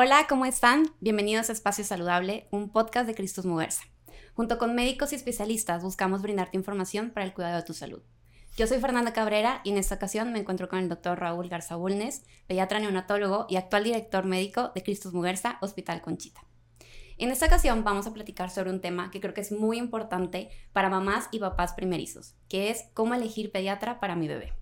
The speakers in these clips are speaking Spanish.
Hola, ¿cómo están? Bienvenidos a Espacio Saludable, un podcast de Cristos Moversa. Junto con médicos y especialistas buscamos brindarte información para el cuidado de tu salud. Yo soy Fernanda Cabrera y en esta ocasión me encuentro con el doctor Raúl Garza Bulnes, pediatra neonatólogo y actual director médico de Cristos Muguerza, Hospital Conchita. En esta ocasión vamos a platicar sobre un tema que creo que es muy importante para mamás y papás primerizos, que es cómo elegir pediatra para mi bebé.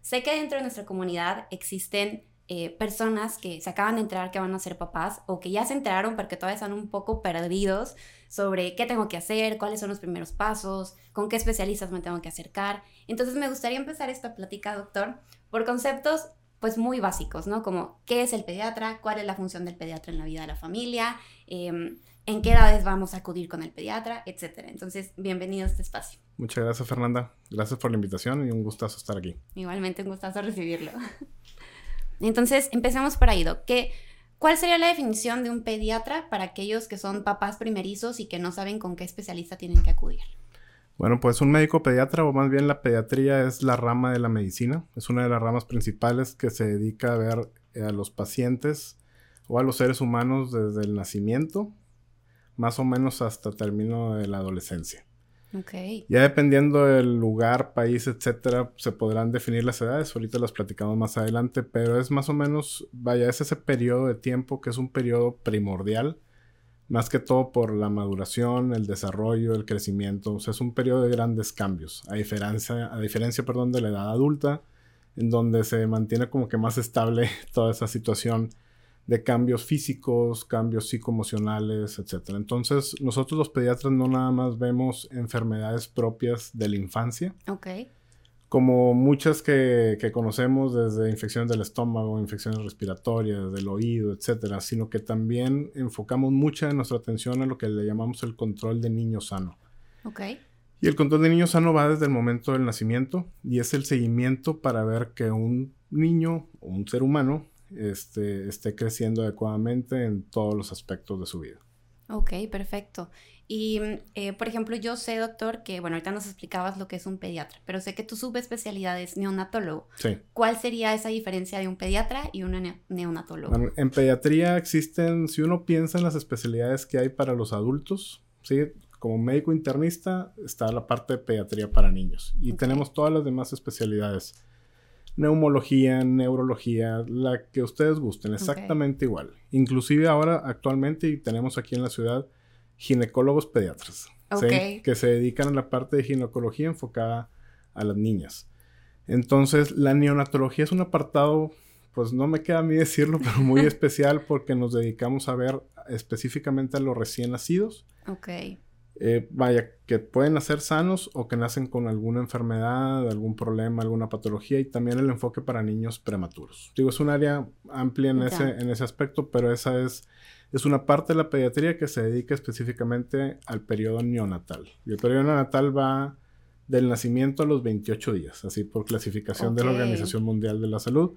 Sé que dentro de nuestra comunidad existen eh, personas que se acaban de enterar que van a ser papás o que ya se enteraron porque todavía están un poco perdidos sobre qué tengo que hacer, cuáles son los primeros pasos, con qué especialistas me tengo que acercar. Entonces me gustaría empezar esta plática, doctor, por conceptos pues muy básicos, ¿no? Como qué es el pediatra, cuál es la función del pediatra en la vida de la familia, em, en qué edades vamos a acudir con el pediatra, etcétera. Entonces, bienvenido a este espacio. Muchas gracias, Fernanda. Gracias por la invitación y un gustazo estar aquí. Igualmente, un gustazo recibirlo. Entonces, empecemos por ahí, Doc. ¿Cuál sería la definición de un pediatra para aquellos que son papás primerizos y que no saben con qué especialista tienen que acudir? Bueno, pues un médico pediatra, o más bien la pediatría, es la rama de la medicina. Es una de las ramas principales que se dedica a ver eh, a los pacientes o a los seres humanos desde el nacimiento, más o menos hasta el término de la adolescencia. Okay. Ya dependiendo del lugar, país, etcétera, se podrán definir las edades. Ahorita las platicamos más adelante, pero es más o menos, vaya, es ese periodo de tiempo que es un periodo primordial, más que todo por la maduración, el desarrollo, el crecimiento. O sea, es un periodo de grandes cambios, a diferencia, a diferencia, perdón, de la edad adulta, en donde se mantiene como que más estable toda esa situación de cambios físicos, cambios psicoemocionales, etc. Entonces, nosotros los pediatras no nada más vemos enfermedades propias de la infancia. Ok. Como muchas que, conocemos desde infecciones del estómago, infecciones respiratorias, del oído, etc. Sino que también enfocamos mucha de nuestra atención a lo que le llamamos el control de niño sano. Ok. Y el control de niño sano va desde el momento del nacimiento y es el seguimiento para ver que un niño o un ser humano este, esté creciendo adecuadamente en todos los aspectos de su vida. Ok, perfecto. Y, eh, por ejemplo, yo sé, doctor, que, bueno, ahorita nos explicabas lo que es un pediatra, pero sé que tu subespecialidad es neonatólogo. Sí. ¿Cuál sería esa diferencia de un pediatra y un neonatólogo? en pediatría existen, si uno piensa en las especialidades que hay para los adultos, ¿sí? Como médico internista está la parte de pediatría para niños y tenemos todas las demás especialidades neumología, neurología, la que ustedes gusten, exactamente igual. Inclusive ahora actualmente tenemos aquí en la ciudad ginecólogos pediatras, que se dedican a la parte de ginecología enfocada a las niñas. Entonces, la neonatología es un apartado, pues no me queda a mí decirlo, pero muy especial porque nos dedicamos a ver específicamente a los recién nacidos. Eh, vaya, que pueden nacer sanos o que nacen con alguna enfermedad, algún problema, alguna patología y también el enfoque para niños prematuros. Digo, es un área amplia en, ese, en ese aspecto, pero esa es, es una parte de la pediatría que se dedica específicamente al periodo neonatal. Y el periodo neonatal va del nacimiento a los 28 días, así por clasificación de la Organización Mundial de la Salud.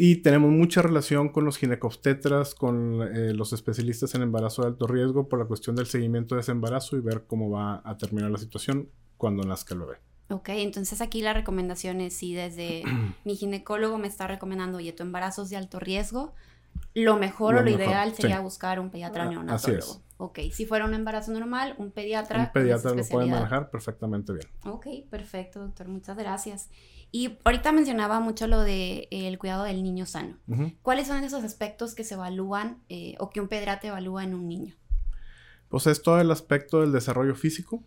Y tenemos mucha relación con los ginecobstetras, con eh, los especialistas en embarazo de alto riesgo por la cuestión del seguimiento de ese embarazo y ver cómo va a terminar la situación cuando nazca el bebé. Ok, entonces aquí la recomendación es si desde mi ginecólogo me está recomendando, oye, tu embarazo es de alto riesgo, lo mejor o lo ideal sería buscar un pediatra ah, neonatólogo. Así es. Ok, si fuera un embarazo normal, un pediatra. Un pediatra lo puede manejar perfectamente bien. Ok, perfecto, doctor, muchas gracias. Y ahorita mencionaba mucho lo del de, eh, cuidado del niño sano. ¿Cuáles son esos aspectos que se evalúan eh, o que un pediatra evalúa en un niño? Pues es todo el aspecto del desarrollo físico,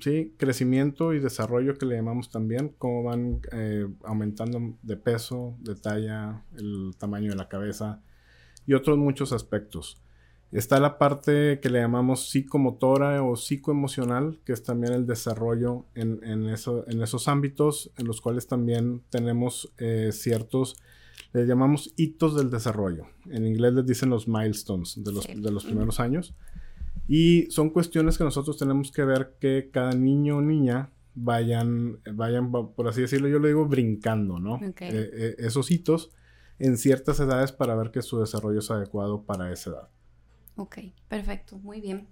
¿sí? Crecimiento y desarrollo que le llamamos también, cómo van eh, aumentando de peso, de talla, el tamaño de la cabeza y otros muchos aspectos. Está la parte que le llamamos psicomotora o psicoemocional, que es también el desarrollo en, en, eso, en esos ámbitos, en los cuales también tenemos eh, ciertos, le llamamos hitos del desarrollo. En inglés les dicen los milestones de los, de los primeros años. Y son cuestiones que nosotros tenemos que ver que cada niño o niña vayan, vayan por así decirlo, yo lo digo brincando, ¿no? Eh, eh, esos hitos en ciertas edades para ver que su desarrollo es adecuado para esa edad. Ok, perfecto, muy bien.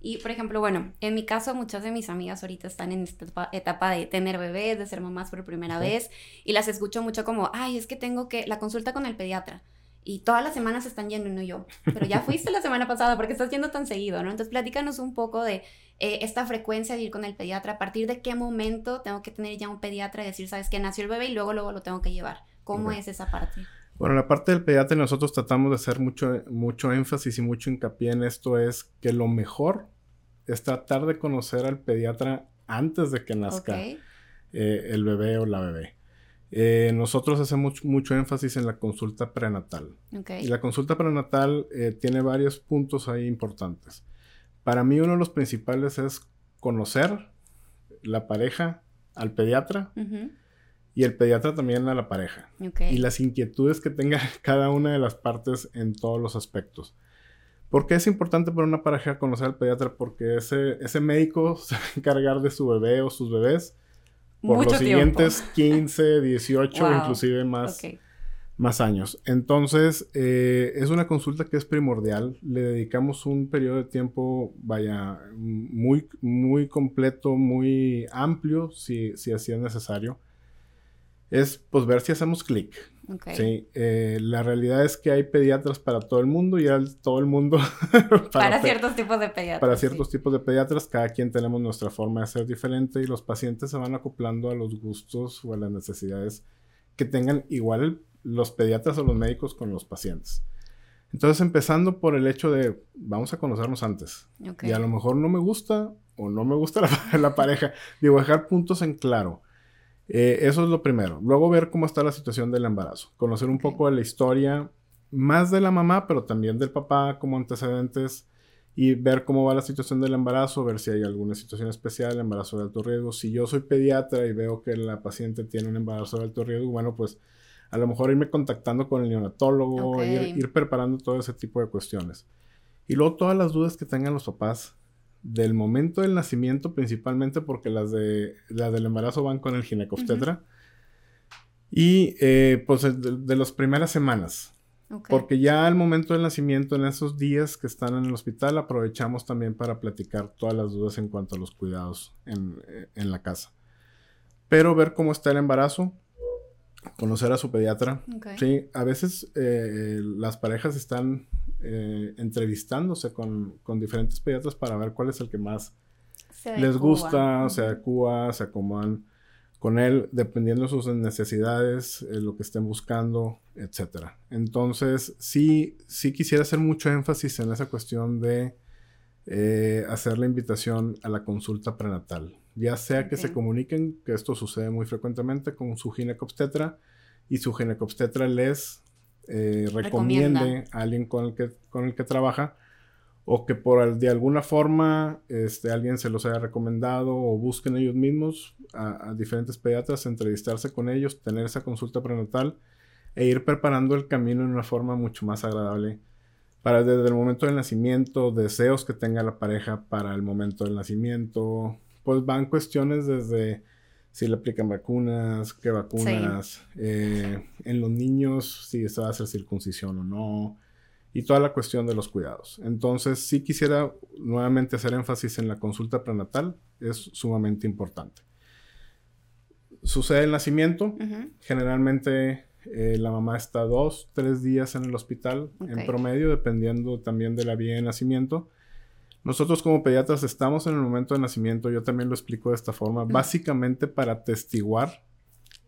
Y por ejemplo, bueno, en mi caso muchas de mis amigas ahorita están en esta etapa de tener bebés, de ser mamás por primera vez, y las escucho mucho como, ay, es que tengo que, la consulta con el pediatra. y todas las semanas se están yendo no yo. Pero ya fuiste la semana pasada porque estás yendo tan seguido, ¿no? Entonces, platícanos un poco de eh, esta frecuencia de ir con el pediatra. ¿A partir de qué momento tengo que tener ya un pediatra y decir, sabes que nació el bebé y luego, luego lo tengo que llevar? ¿Cómo es esa parte? Bueno, la parte del pediatra nosotros tratamos de hacer mucho, mucho énfasis y mucho hincapié en esto es que lo mejor es tratar de conocer al pediatra antes de que nazca eh, el bebé o la bebé. Eh, nosotros hacemos mucho, énfasis en la consulta prenatal. Y la consulta prenatal eh, tiene varios puntos ahí importantes. Para mí uno de los principales es conocer la pareja al pediatra y el pediatra también a la pareja. Y las inquietudes que tenga cada una de las partes en todos los aspectos. ¿Por qué es importante para una pareja conocer al pediatra? Porque ese, ese médico se va a encargar de su bebé o sus bebés por los siguientes 15, 18, inclusive más, más años. Entonces, eh, es una consulta que es primordial. Le dedicamos un periodo de tiempo, vaya, muy, muy completo, muy amplio, si, si así es necesario. Es, pues, ver si hacemos clic. Sí, eh, la realidad es que hay pediatras para todo el mundo y todo el mundo... para, ciertos tipos de pediatras. Para ciertos tipos de pediatras, cada quien tenemos nuestra forma de ser diferente y los pacientes se van acoplando a los gustos o a las necesidades que tengan igual los pediatras o los médicos con los pacientes. Entonces, empezando por el hecho de vamos a conocernos antes. Y a lo mejor no me gusta o no me gusta la, la pareja. Digo, dejar puntos en claro. Eh, eso es lo primero. Luego ver cómo está la situación del embarazo. Conocer un poco de la historia, más de la mamá, pero también del papá como antecedentes. Y ver cómo va la situación del embarazo, ver si hay alguna situación especial, embarazo de alto riesgo. Si yo soy pediatra y veo que la paciente tiene un embarazo de alto riesgo, bueno, pues a lo mejor irme contactando con el neonatólogo, ir, ir preparando todo ese tipo de cuestiones. Y luego todas las dudas que tengan los papás del momento del nacimiento, principalmente porque las, de, las del embarazo van con el ginecobstetra. Y eh, pues de, las primeras semanas. Porque ya al momento del nacimiento, en esos días que están en el hospital, aprovechamos también para platicar todas las dudas en cuanto a los cuidados en, eh, la casa. Pero ver cómo está el embarazo, conocer a su pediatra. Sí, a veces eh, las parejas están eh, entrevistándose con, diferentes pediatras para ver cuál es el que más les gusta, se adecua, se acomodan con él, dependiendo de sus necesidades, eh, lo que estén buscando, etc. Entonces, sí, sí quisiera hacer mucho énfasis en esa cuestión de hacer la invitación a la consulta prenatal. Ya sea que se comuniquen, que esto sucede muy frecuentemente con su ginecobstetra y su ginecobstetra les eh, recomiende a alguien con el, que, con el que trabaja o que por de alguna forma este, alguien se los haya recomendado o busquen ellos mismos a, diferentes pediatras, entrevistarse con ellos, tener esa consulta prenatal e ir preparando el camino en una forma mucho más agradable para desde el momento del nacimiento, deseos que tenga la pareja para el momento del nacimiento, pues van cuestiones desde si le aplican vacunas, qué vacunas, eh, en los niños si se va a hacer circuncisión o no, y toda la cuestión de los cuidados. Entonces, sí quisiera nuevamente hacer énfasis en la consulta prenatal, es sumamente importante. Sucede el nacimiento, generalmente eh, la mamá está dos, tres días en el hospital en promedio, dependiendo también de la vía de nacimiento. Nosotros como pediatras estamos en el momento de nacimiento, yo también lo explico de esta forma, básicamente para atestiguar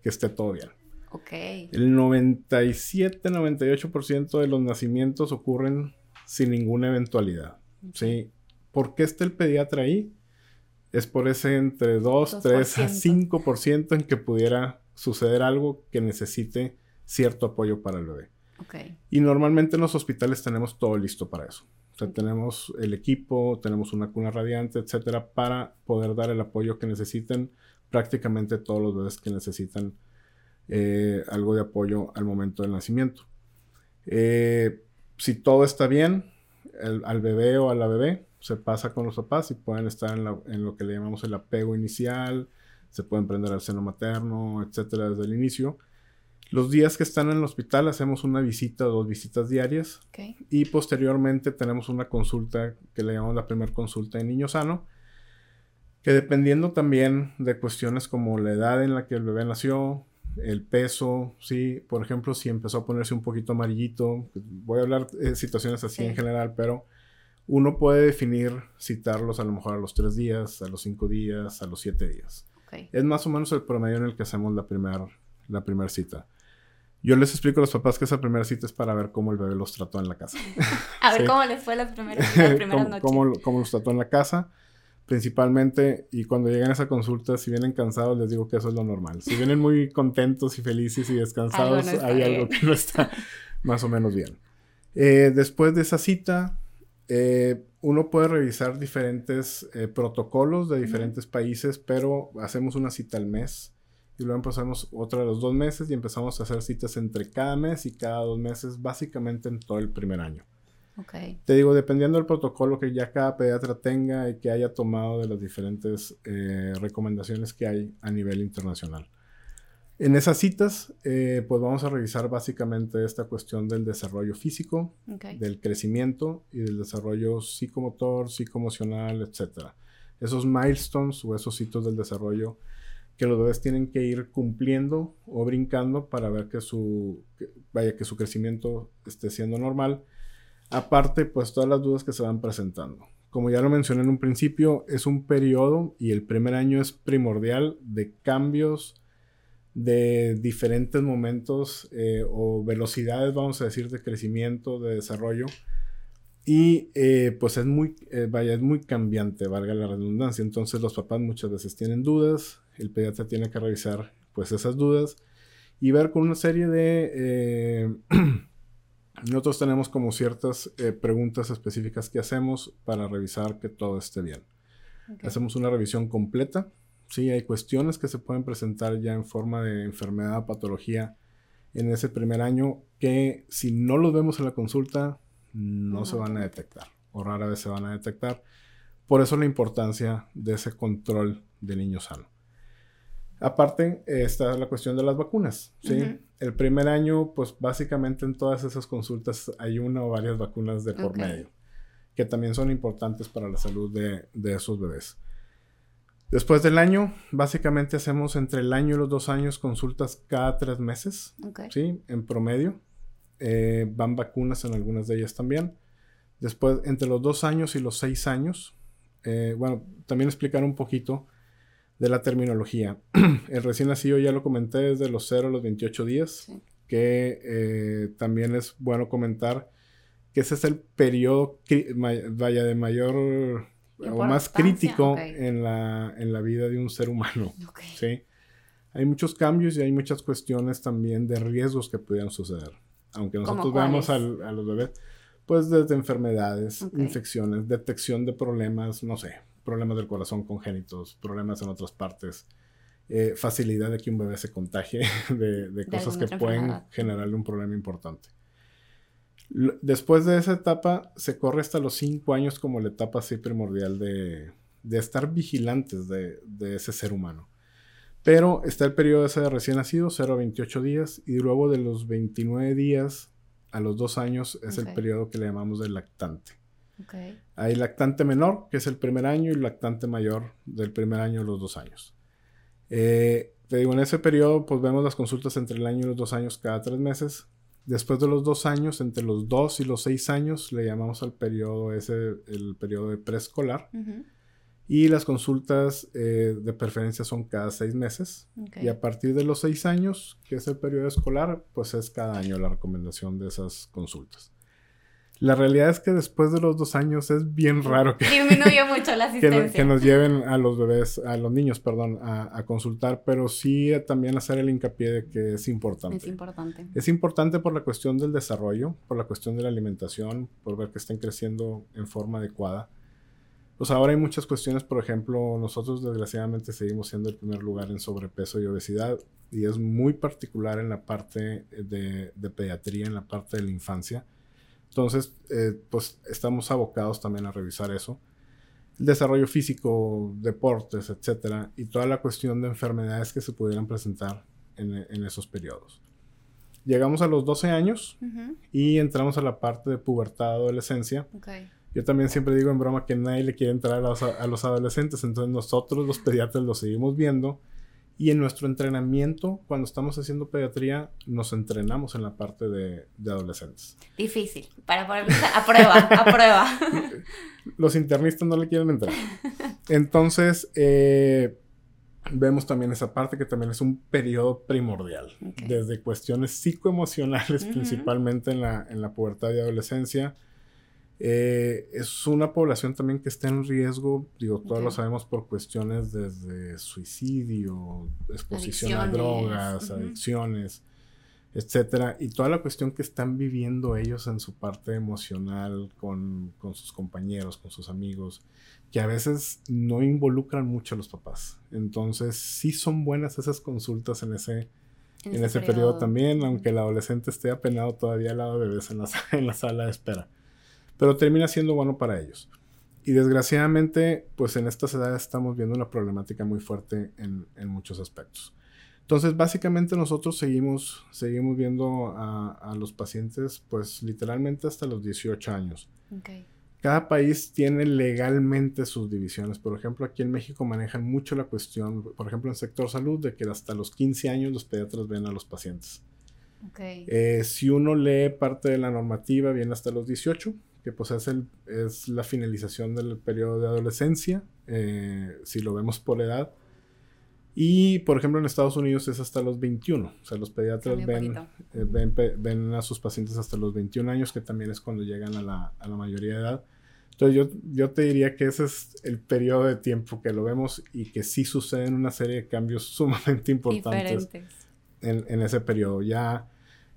que esté todo bien. Ok. El 97-98% de los nacimientos ocurren sin ninguna eventualidad. ¿sí? ¿Por qué está el pediatra ahí? Es por ese entre 2, 3 a 5% en que pudiera suceder algo que necesite cierto apoyo para el bebé. Okay. Y normalmente en los hospitales tenemos todo listo para eso tenemos el equipo, tenemos una cuna radiante, etcétera, para poder dar el apoyo que necesiten prácticamente todos los bebés que necesitan eh, algo de apoyo al momento del nacimiento. Eh, si todo está bien, al bebé o a la bebé se pasa con los papás y pueden estar en, en, lo que le llamamos el apego inicial, se pueden prender al seno materno, etcétera, desde el inicio. Los días que están en el hospital hacemos una visita o dos visitas diarias. Y posteriormente tenemos una consulta que le llamamos la primera consulta de niño sano. Que dependiendo también de cuestiones como la edad en la que el bebé nació, el peso, sí, por ejemplo, si empezó a ponerse un poquito amarillito, voy a hablar de situaciones así en general, pero uno puede definir citarlos a lo mejor a los tres días, a los cinco días, a los siete días. Es más o menos el promedio en el que hacemos la primera la primer cita. Yo les explico a los papás que esa primera cita es para ver cómo el bebé los trató en la casa. a ver cómo les fue la primera, la ¿Cómo, cómo, los trató en la casa, principalmente. Y cuando llegan a esa consulta, si vienen cansados, les digo que eso es lo normal. Si vienen muy contentos y felices y descansados, hay algo que no está más o menos bien. Eh, después de esa cita, eh, uno puede revisar diferentes eh, protocolos de diferentes países, pero hacemos una cita al mes y luego empezamos otra de los dos meses y empezamos a hacer citas entre cada mes y cada dos meses, básicamente en todo el primer año. Okay. Te digo, dependiendo del protocolo que ya cada pediatra tenga y que haya tomado de las diferentes eh, recomendaciones que hay a nivel internacional. En esas citas, eh, pues vamos a revisar básicamente esta cuestión del desarrollo físico, del crecimiento y del desarrollo psicomotor, psicoemocional, etc. Esos milestones o esos hitos del desarrollo que los bebés tienen que ir cumpliendo o brincando para ver que su, vaya, que su crecimiento esté siendo normal. Aparte, pues todas las dudas que se van presentando. Como ya lo mencioné en un principio, es un periodo y el primer año es primordial de cambios de diferentes momentos eh, o velocidades, vamos a decir, de crecimiento, de desarrollo. Y eh, pues es muy, eh, vaya, es muy cambiante, valga la redundancia. Entonces los papás muchas veces tienen dudas, el pediatra tiene que revisar pues esas dudas y ver con una serie de... nosotros tenemos como ciertas preguntas específicas que hacemos para revisar que todo esté bien. Hacemos una revisión completa Sí, hay cuestiones que se pueden presentar ya en forma de enfermedad patología en ese primer año que si no los vemos en la consulta no se van a detectar o rara vez se van a detectar. Por eso la importancia de ese control del niño sano. Aparte está la cuestión de las vacunas. ¿sí? El primer año, pues básicamente en todas esas consultas hay una o varias vacunas de por medio, que también son importantes para la salud de, de esos bebés. Después del año, básicamente hacemos entre el año y los dos años consultas cada tres meses, ¿sí? En promedio. Eh, van vacunas en algunas de ellas también. Después, entre los dos años y los seis años, eh, bueno, también explicar un poquito de la terminología. el recién nacido ya lo comenté desde los 0 a los 28 días, que eh, también es bueno comentar que ese es el periodo, vaya, de mayor o más crítico en, la, en la vida de un ser humano. ¿sí? Hay muchos cambios y hay muchas cuestiones también de riesgos que pudieran suceder. Aunque nosotros veamos a los bebés, pues desde enfermedades, infecciones, detección de problemas, no sé, problemas del corazón congénitos, problemas en otras partes, eh, facilidad de que un bebé se contagie de, cosas que pueden generarle un problema importante. Después de esa etapa, se corre hasta los 5 años como la etapa así primordial de, estar vigilantes de, ese ser humano. Pero está el periodo ese de recién nacido, 0 a 28 días, y luego de los 29 días a los 2 años es el periodo que le llamamos de lactante. Hay lactante menor, que es el primer año, y lactante mayor del primer año a los 2 años. Eh, te digo, en ese periodo, pues vemos las consultas entre el año y los 2 años cada 3 meses. Después de los dos años, entre los dos y los seis años, le llamamos al periodo ese el periodo de preescolar. Y las consultas eh, de preferencia son cada seis meses. Y a partir de los seis años, que es el periodo escolar, pues es cada año la recomendación de esas consultas. La realidad es que después de los dos años es bien raro que, Disminuye mucho la asistencia. que, nos lleven a los bebés, a los niños, perdón, a, consultar, pero sí también hacer el hincapié de que es importante. Es importante. Es importante por la cuestión del desarrollo, por la cuestión de la alimentación, por ver que estén creciendo en forma adecuada. Pues ahora hay muchas cuestiones, por ejemplo, nosotros desgraciadamente seguimos siendo el primer lugar en sobrepeso y obesidad y es muy particular en la parte de, de pediatría, en la parte de la infancia entonces, eh, pues estamos abocados también a revisar eso. El desarrollo físico, deportes, etcétera, y toda la cuestión de enfermedades que se pudieran presentar en, esos periodos. Llegamos a los 12 años y entramos a la parte de pubertad, adolescencia. Yo también siempre digo en broma que nadie le quiere entrar a los, a los, adolescentes, entonces nosotros los pediatras los seguimos viendo Y en nuestro entrenamiento, cuando estamos haciendo pediatría, nos entrenamos en la parte de, adolescentes. Difícil, para ponerlo a prueba, a prueba. Los internistas no le quieren entrar. Entonces, eh, vemos también esa parte que también es un periodo primordial, desde cuestiones psicoemocionales, principalmente en la, en la pubertad y adolescencia, eh, es una población también que está en riesgo, digo, todos lo sabemos por cuestiones desde suicidio, exposición a drogas, adicciones, etcétera, y toda la cuestión que están viviendo ellos en su parte emocional con, sus compañeros, con sus amigos, que a veces no involucran mucho a los papás. Entonces, sí son buenas esas consultas en ese, en, ese, periodo. también, aunque el adolescente esté apenado todavía al lado de bebés en la, en la sala de espera pero termina siendo bueno para ellos. Y desgraciadamente, pues en estas edades estamos viendo una problemática muy fuerte en, muchos aspectos. Entonces, básicamente nosotros seguimos, seguimos viendo a, los pacientes, pues literalmente hasta los 18 años. Cada país tiene legalmente sus divisiones. Por ejemplo, aquí en México manejan mucho la cuestión, por ejemplo, en el sector salud, de que hasta los 15 años los pediatras ven a los pacientes. Eh, si uno lee parte de la normativa, viene hasta los 18 que pues es, el, es la finalización del periodo de adolescencia, eh, si lo vemos por edad. Y, por ejemplo, en Estados Unidos es hasta los 21. O sea, los pediatras ven, eh, ven, ven, a sus pacientes hasta los 21 años, que también es cuando llegan a la, a la mayoría de edad. Entonces, yo, yo, te diría que ese es el periodo de tiempo que lo vemos y que sí suceden una serie de cambios sumamente importantes en, en, ese periodo. Ya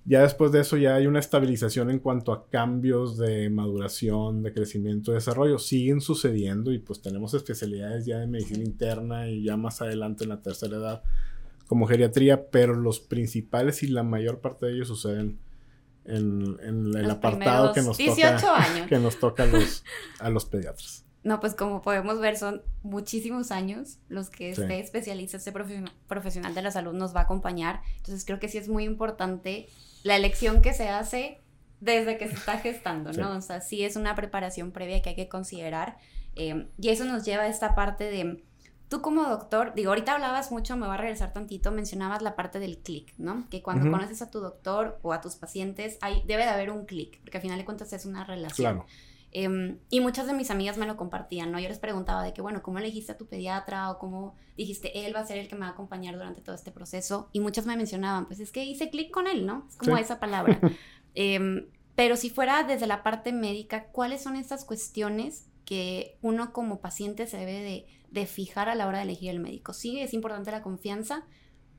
ya después de eso ya hay una estabilización en cuanto a cambios de maduración, de crecimiento, de desarrollo. Siguen sucediendo y pues tenemos especialidades ya de medicina interna y ya más adelante en la tercera edad como geriatría, pero los principales y la mayor parte de ellos suceden en, el apartado que nos toca, Que nos toca a los, a los pediatras. No, pues como podemos ver, son muchísimos años los que este especialista, este profesional de la salud nos va a acompañar. Entonces creo que sí es muy importante la elección que se hace desde que se está gestando, ¿no? O sea, sí es una preparación previa que hay que considerar. Eh, y eso nos lleva a esta parte de, tú como doctor, digo, ahorita hablabas mucho, me voy a regresar tantito, mencionabas la parte del clic, ¿no? Que cuando conoces a tu doctor o a tus pacientes, hay, debe de haber un clic, porque al final de cuentas es una relación. Claro. Em, y muchas de mis amigas me lo compartían, ¿no? Yo les preguntaba de que, bueno, ¿cómo elegiste a tu pediatra? O cómo dijiste, él va a ser el que me va a acompañar durante todo este proceso. Y muchas me mencionaban, pues es que hice clic con él, ¿no? Es como esa palabra. Em, pero si fuera desde la parte médica, ¿cuáles son estas cuestiones que uno como paciente se debe de, fijar a la hora de elegir el médico? Sí, es importante la confianza,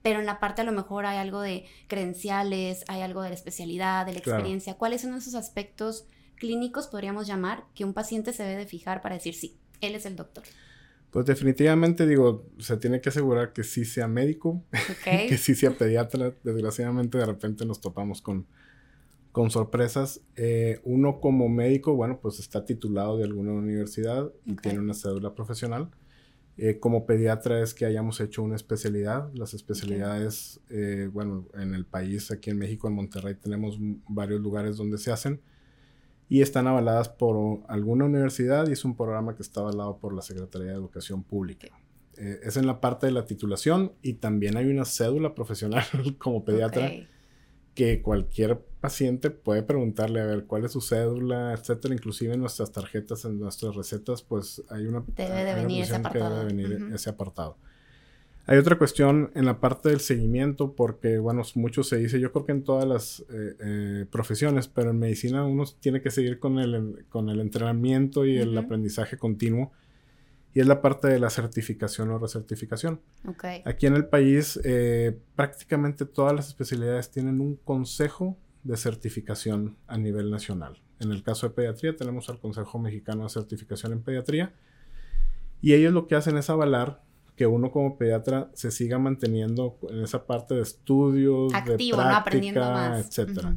pero en la parte a lo mejor hay algo de credenciales, hay algo de la especialidad, de la experiencia. ¿Cuáles son esos aspectos? Clínicos podríamos llamar que un paciente se debe de fijar para decir sí, él es el doctor? Pues definitivamente digo, se tiene que asegurar que sí sea médico, que sí sea pediatra. Desgraciadamente de repente nos topamos con, con sorpresas. Eh, uno como médico, bueno, pues está titulado de alguna universidad y tiene una cédula profesional. Eh, como pediatra es que hayamos hecho una especialidad. Las especialidades, eh, bueno, en el país, aquí en México, en Monterrey, tenemos varios lugares donde se hacen y están avaladas por alguna universidad y es un programa que está avalado por la Secretaría de Educación Pública. Eh, es en la parte de la titulación y también hay una cédula profesional como pediatra que cualquier paciente puede preguntarle a ver cuál es su cédula, etcétera. Inclusive en nuestras tarjetas, en nuestras recetas, pues hay una... Debe de venir ese apartado. debe venir ese apartado. Hay otra cuestión en la parte del seguimiento, porque, bueno, mucho se dice, yo creo que en todas las eh, eh, profesiones, pero en medicina uno tiene que seguir con el, con el entrenamiento y el aprendizaje continuo, y es la parte de la certificación o recertificación. Aquí en el país, eh, prácticamente todas las especialidades tienen un consejo de certificación a nivel nacional. En el caso de pediatría, tenemos al Consejo Mexicano de Certificación en Pediatría, y ellos lo que hacen es avalar que uno como pediatra se siga manteniendo en esa parte de estudios, de práctica, etcétera.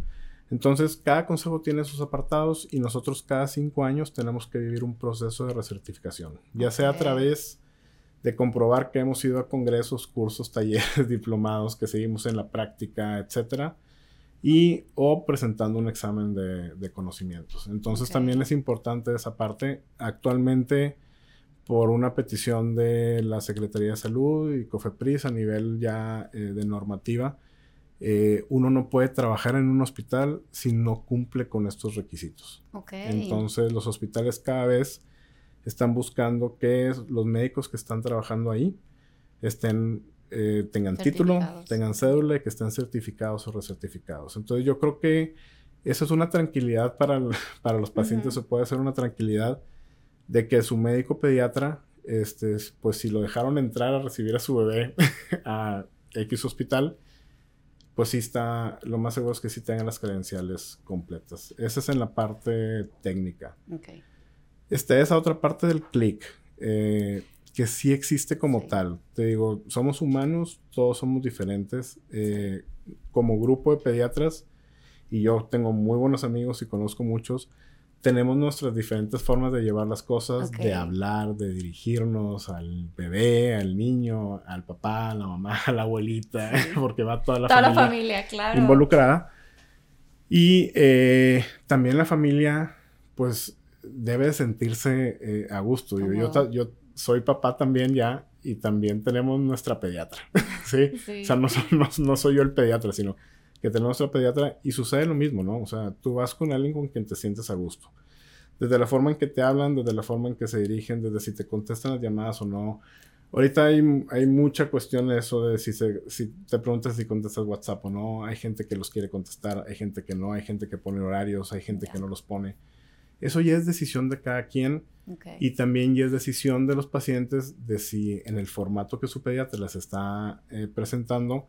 Entonces, cada consejo tiene sus apartados y nosotros cada cinco años tenemos que vivir un proceso de recertificación, ya sea a través de comprobar que hemos ido a congresos, cursos, talleres, diplomados, que seguimos en la práctica, etcétera, y o presentando un examen de, conocimientos. Entonces, también es importante esa parte. Actualmente por una petición de la Secretaría de Salud y COFEPRIS a nivel ya eh, de normativa, eh, uno no puede trabajar en un hospital si no cumple con estos requisitos. Entonces los hospitales cada vez están buscando que los médicos que están trabajando ahí estén, eh, tengan título, tengan cédula y que estén certificados o recertificados. Entonces yo creo que eso es una tranquilidad para, para los pacientes, o puede ser una tranquilidad de que su médico pediatra, este, pues si lo dejaron entrar a recibir a su bebé a X hospital, pues sí está, lo más seguro es que sí tengan las credenciales completas. Esa es en la parte técnica. Okay. Está esa otra parte del click, eh, que sí existe como tal. Te digo, somos humanos, todos somos diferentes. Eh, como grupo de pediatras, y yo tengo muy buenos amigos y conozco muchos, tenemos nuestras diferentes formas de llevar las cosas, de hablar, de dirigirnos al bebé, al niño, al papá, a la mamá, a la abuelita, porque va toda la familia, la familia claro. involucrada. Y eh, también la familia, pues, debe sentirse eh, a gusto. Yo, yo, soy papá también ya y también tenemos nuestra pediatra, ¿sí? O sea, no, no, no soy yo el pediatra, sino que tenemos nuestra pediatra y sucede lo mismo, ¿no? O sea, tú vas con alguien con quien te sientes a gusto. Desde la forma en que te hablan, desde la forma en que se dirigen, desde si te contestan las llamadas o no. Ahorita hay, hay mucha cuestión de eso de si, si te preguntas si contestas WhatsApp o no. Hay gente que los quiere contestar, hay gente que no, hay gente que pone horarios, hay gente que no los pone. Eso ya es decisión de cada quien y también ya es decisión de los pacientes de si en el formato que su pediatra les está eh, presentando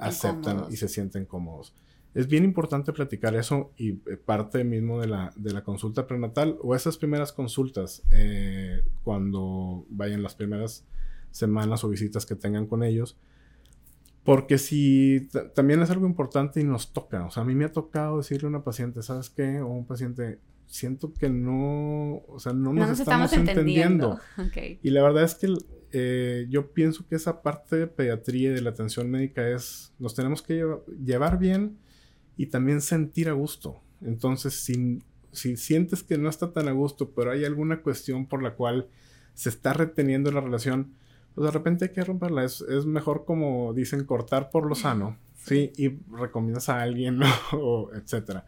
aceptan y se sienten cómodos. Es bien importante platicar eso y eh, parte mismo de la, de la consulta prenatal o esas primeras consultas eh, cuando vayan las primeras semanas o visitas que tengan con ellos. Porque si también es algo importante y nos toca. O sea, a mí me ha tocado decirle a una paciente, ¿sabes qué? O un paciente, siento que no, o sea, no nos, estamos, entendiendo. Y la verdad es que eh, yo pienso que esa parte de pediatría y de la atención médica es, nos tenemos que llevar bien y también sentir a gusto. Entonces, si, si sientes que no está tan a gusto, pero hay alguna cuestión por la cual se está reteniendo la relación, pues de repente hay que romperla. Es, es mejor, como dicen, cortar por lo sano, ¿sí? Y recomiendas a alguien, o etcétera.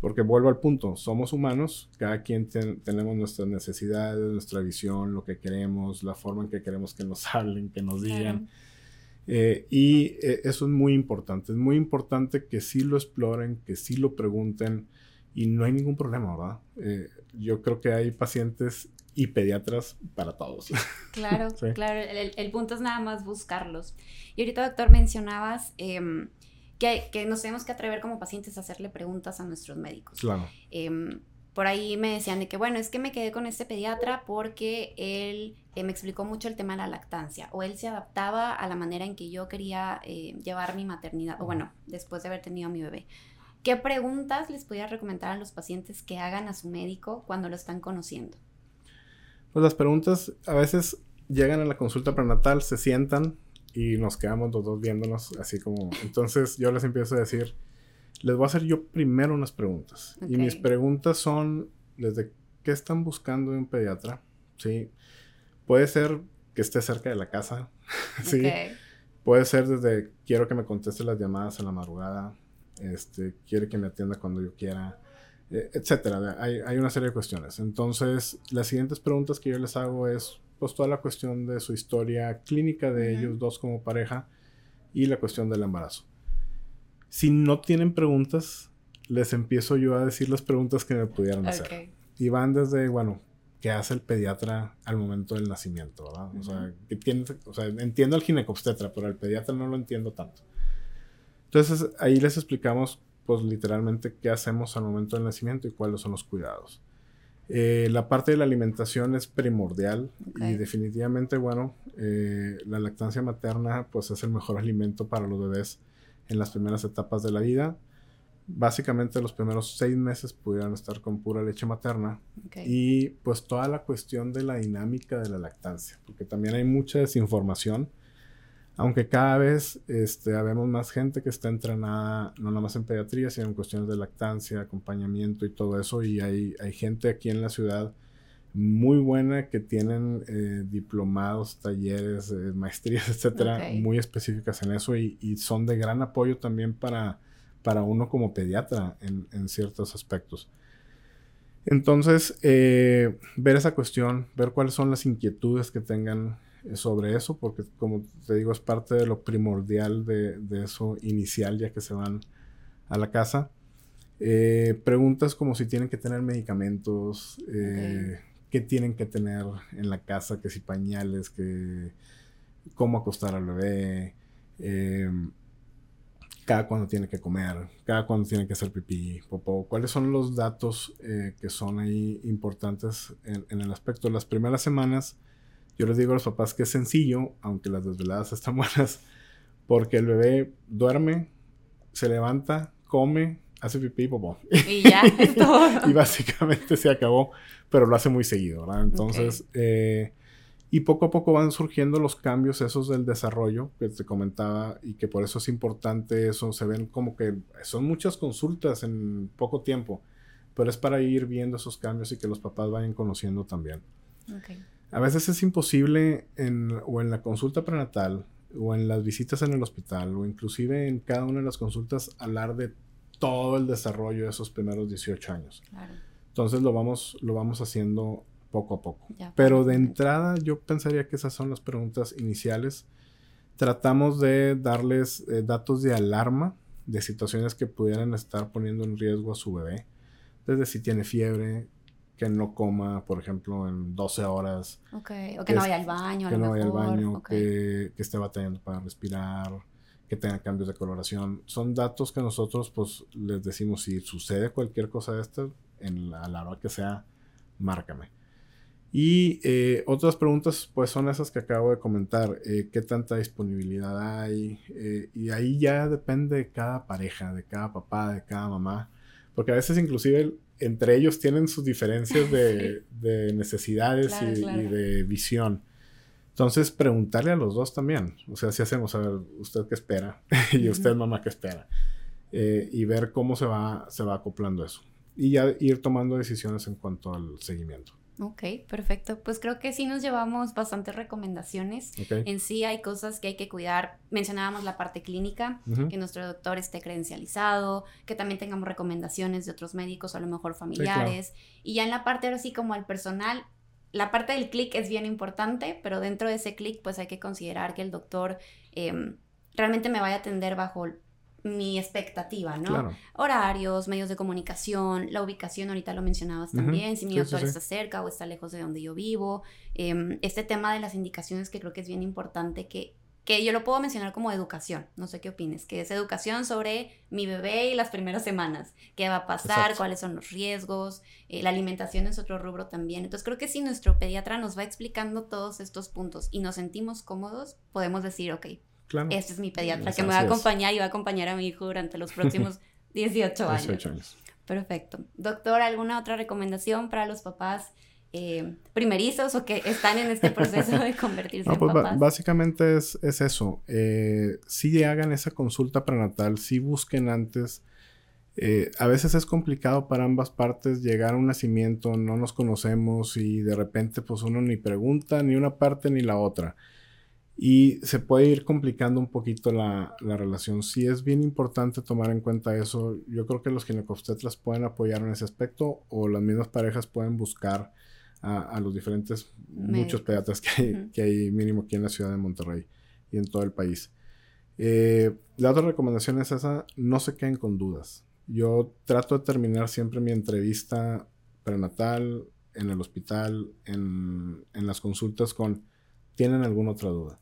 Porque vuelvo al punto, somos humanos, cada quien tenemos nuestras necesidades, nuestra visión, lo que queremos, la forma en que queremos que nos hablen, que nos digan. Eh, y eh, eso es muy importante, es muy importante que sí lo exploren, que sí lo pregunten y no hay ningún problema, ¿verdad? Eh, yo creo que hay pacientes y pediatras para todos. Claro, claro, el, el, punto es nada más buscarlos. Y ahorita, doctor, mencionabas que, nos tenemos que atrever como pacientes a hacerle preguntas a nuestros médicos. Claro. Em, por ahí me decían de que, bueno, es que me quedé con este pediatra porque él eh, me explicó mucho el tema de la lactancia o él se adaptaba a la manera en que yo quería eh, llevar mi maternidad, o bueno, después de haber tenido a mi bebé. ¿Qué preguntas les podría recomendar a los pacientes que hagan a su médico cuando lo están conociendo? Pues las preguntas a veces llegan a la consulta prenatal, se sientan, y nos quedamos los dos viéndonos así como... Entonces yo les empiezo a decir, les voy a hacer yo primero unas preguntas. Y mis preguntas son desde qué están buscando en un pediatra, ¿sí? Puede ser que esté cerca de la casa, ¿sí? Puede ser desde quiero que me conteste las llamadas a la madrugada, este, quiere que me atienda cuando yo quiera, eh, etcétera. Hay, hay una serie de cuestiones. Entonces, las siguientes preguntas que yo les hago es pues toda la cuestión de su historia clínica de ellos dos como pareja y la cuestión del embarazo. Si no tienen preguntas, les empiezo yo a decir las preguntas que me pudieran hacer. Y van desde, bueno, ¿qué hace el pediatra al momento del nacimiento? ¿verdad? o, sea, o, sea, entiendo al ginecobstetra, pero al pediatra no lo entiendo tanto. Entonces ahí les explicamos, pues literalmente, qué hacemos al momento del nacimiento y cuáles son los cuidados. Eh, la parte de la alimentación es primordial y definitivamente, bueno, eh, la lactancia materna pues es el mejor alimento para los bebés en las primeras etapas de la vida. Básicamente los primeros seis meses pudieran estar con pura leche materna y pues toda la cuestión de la dinámica de la lactancia, porque también hay mucha desinformación aunque cada vez este, habemos más gente que está entrenada, no nada más en pediatría, sino en cuestiones de lactancia, acompañamiento y todo eso. Y hay, hay gente aquí en la ciudad muy buena que tienen eh, diplomados, talleres, eh, maestrías, etcétera, muy específicas en eso y, son de gran apoyo también para, para uno como pediatra en, ciertos aspectos. Entonces, eh, ver esa cuestión, ver cuáles son las inquietudes que tengan sobre eso, porque como te digo, es parte de lo primordial de, eso inicial ya que se van a la casa. preguntas como si tienen que tener medicamentos, qué tienen que tener en la casa, que si pañales, que cómo acostar al bebé, em, cada cuando tiene que comer, cada cuando tiene que hacer pipí, popó, cuáles son los datos eh, que son ahí importantes en, el aspecto. de Las primeras semanas, yo les digo a los papás que es sencillo, aunque las desveladas están buenas, porque el bebé duerme, se levanta, come, hace pipí y popó. Y ya, y básicamente se acabó, pero lo hace muy seguido, ¿verdad? Entonces, eh, y poco a poco van surgiendo los cambios esos del desarrollo que te comentaba y que por eso es importante eso, se ven como que son muchas consultas en poco tiempo, pero es para ir viendo esos cambios y que los papás vayan conociendo también. A veces es imposible en, o en la consulta prenatal o en las visitas en el hospital o inclusive en cada una de las consultas hablar de todo el desarrollo de esos primeros 18 años. Entonces lo vamos, lo vamos haciendo poco a poco. Pero de entrada yo pensaría que esas son las preguntas iniciales. Tratamos de darles eh, datos de alarma de situaciones que pudieran estar poniendo en riesgo a su bebé. Desde si tiene fiebre, que no coma, por ejemplo, en 12 horas. O que, no vaya al baño. Que no vaya al baño, que, que esté batallando para respirar que tenga cambios de coloración. Son datos que nosotros pues les decimos si sucede cualquier cosa de esto, en la, a la hora que sea, márcame. Y eh, otras preguntas pues son esas que acabo de comentar. Eh, ¿Qué tanta disponibilidad hay? Eh, y ahí ya depende de cada pareja, de cada papá, de cada mamá. Porque a veces inclusive entre ellos tienen sus diferencias de, necesidades y, de visión. Entonces, preguntarle a los dos también. O sea, si hacemos, a ver, ¿usted qué espera? y usted, mamá, ¿qué espera? Eh, y ver cómo se va, se va acoplando eso. Y ya ir tomando decisiones en cuanto al seguimiento. Ok, perfecto. Pues creo que sí nos llevamos bastantes recomendaciones. En sí hay cosas que hay que cuidar. Mencionábamos la parte clínica, que nuestro doctor esté credencializado, que también tengamos recomendaciones de otros médicos, a lo mejor familiares. Y ya en la parte ahora sí como al personal, la parte del clic es bien importante, pero dentro de ese clic pues hay que considerar que el doctor em, realmente me vaya a atender bajo mi expectativa, ¿no? Horarios, medios de comunicación, la ubicación, ahorita lo mencionabas también, si mi doctor está cerca o está lejos de donde yo vivo. Em, este tema de las indicaciones que creo que es bien importante que que yo lo puedo mencionar como educación, no sé qué opines, que es educación sobre mi bebé y las primeras semanas, qué va a pasar, cuáles son los riesgos, eh, la alimentación es otro rubro también. Entonces creo que si nuestro pediatra nos va explicando todos estos puntos y nos sentimos cómodos, podemos decir, ok, este es mi pediatra que me va a acompañar y va a acompañar a mi hijo durante los próximos 18 años. 18 años. Perfecto. Doctor, ¿alguna otra recomendación para los papás? eh, primerizos o que están en este proceso de convertirse en pues, papás? Básicamente es, eso. Eh, si hagan esa consulta prenatal, si busquen antes. Eh, a veces es complicado para ambas partes llegar a un nacimiento, no nos conocemos y de repente pues uno ni pregunta ni una parte ni la otra. Y se puede ir complicando un poquito la, la relación. Sí es bien importante tomar en cuenta eso. Yo creo que los ginecobstetras pueden apoyar en ese aspecto o las mismas parejas pueden buscar a, los diferentes, muchos pediatras que hay, que hay mínimo aquí en la ciudad de Monterrey y en todo el país. Eh, la otra recomendación es esa, no se queden con dudas. Yo trato de terminar siempre mi entrevista prenatal, en el hospital, en, en las consultas con, ¿tienen alguna otra duda?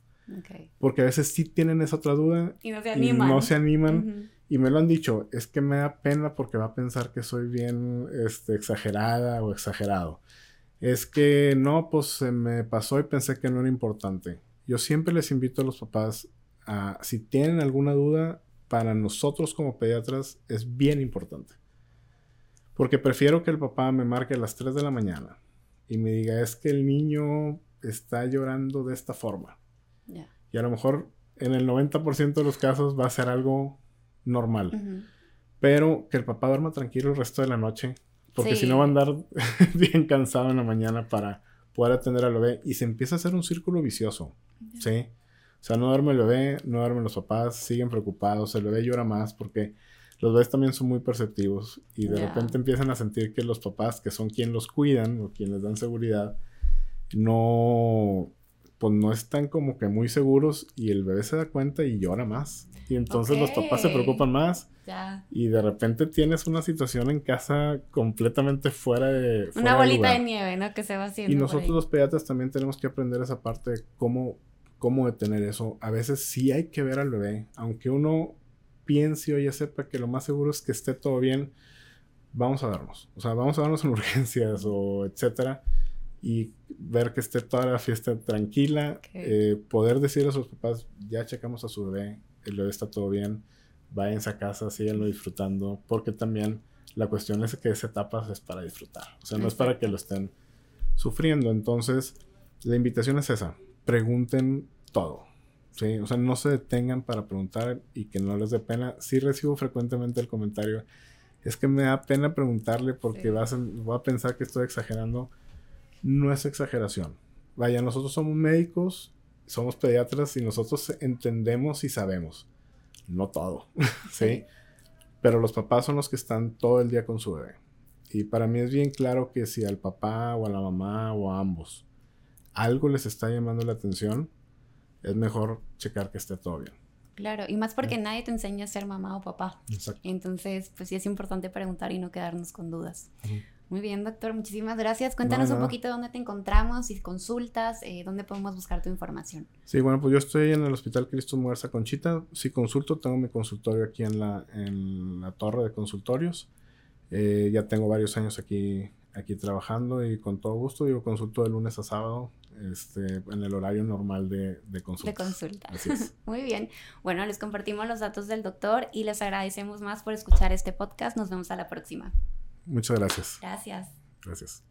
Porque a veces sí tienen esa otra duda y no se animan. Y, no se animan y me lo han dicho, es que me da pena porque va a pensar que soy bien este, exagerada o exagerado es que no, pues se me pasó y pensé que no era importante. Yo siempre les invito a los papás a, si tienen alguna duda, para nosotros como pediatras es bien importante. Porque prefiero que el papá me marque a las 3 de la mañana y me diga, es que el niño está llorando de esta forma. Y a lo mejor en el 90% de los casos va a ser algo normal. Pero que el papá duerma tranquilo el resto de la noche Porque si no va a andar bien cansado en la mañana para poder atender al bebé y se empieza a hacer un círculo vicioso, ¿sí? O sea, no duerme el bebé, no duermen los papás, siguen preocupados, el bebé llora más porque los bebés también son muy perceptivos y de repente empiezan a sentir que los papás, que son quien los cuidan o quien les dan seguridad, no, pues no están como que muy seguros y el bebé se da cuenta y llora más. Y entonces los papás se preocupan más. Y de repente tienes una situación en casa completamente fuera de... una bolita de, nieve, ¿no? Que se va haciendo. Y nosotros los pediatras también tenemos que aprender esa parte de cómo, cómo detener eso. A veces sí hay que ver al bebé. Aunque uno piense o ya sepa que lo más seguro es que esté todo bien, vamos a darnos. O sea, vamos a darnos en urgencias o etcétera y ver que esté toda la fiesta tranquila, eh, poder decirle a sus papás, ya checamos a su bebé, el bebé está todo bien, váyanse a casa, síganlo disfrutando, porque también la cuestión es que esa etapa es para disfrutar, o sea, no es para que lo estén sufriendo, entonces la invitación es esa, pregunten todo, ¿sí? O sea, no se detengan para preguntar y que no les dé pena, sí recibo frecuentemente el comentario, es que me da pena preguntarle porque vas voy a pensar que estoy exagerando, no es exageración. Vaya, nosotros somos médicos, somos pediatras y nosotros entendemos y sabemos. No todo, ¿sí? Pero los papás son los que están todo el día con su bebé. Y para mí es bien claro que si al papá o a la mamá o a ambos algo les está llamando la atención, es mejor checar que esté todo bien. Claro, y más porque nadie te enseña a ser mamá o papá. Exacto. Entonces, pues sí es importante preguntar y no quedarnos con dudas. Muy bien, doctor, muchísimas gracias. Cuéntanos un poquito dónde te encontramos, si consultas, eh, dónde podemos buscar tu información. Sí, bueno, pues yo estoy en el Hospital Cristo Muerza Conchita. Si consulto, tengo mi consultorio aquí en la, en la torre de consultorios. Eh, ya tengo varios años aquí, aquí trabajando y con todo gusto. Yo consulto de lunes a sábado este, en el horario normal de, de consulta. De consulta. Muy bien. Bueno, les compartimos los datos del doctor y les agradecemos más por escuchar este podcast. Nos vemos a la próxima. Muchas gracias. Gracias. Gracias.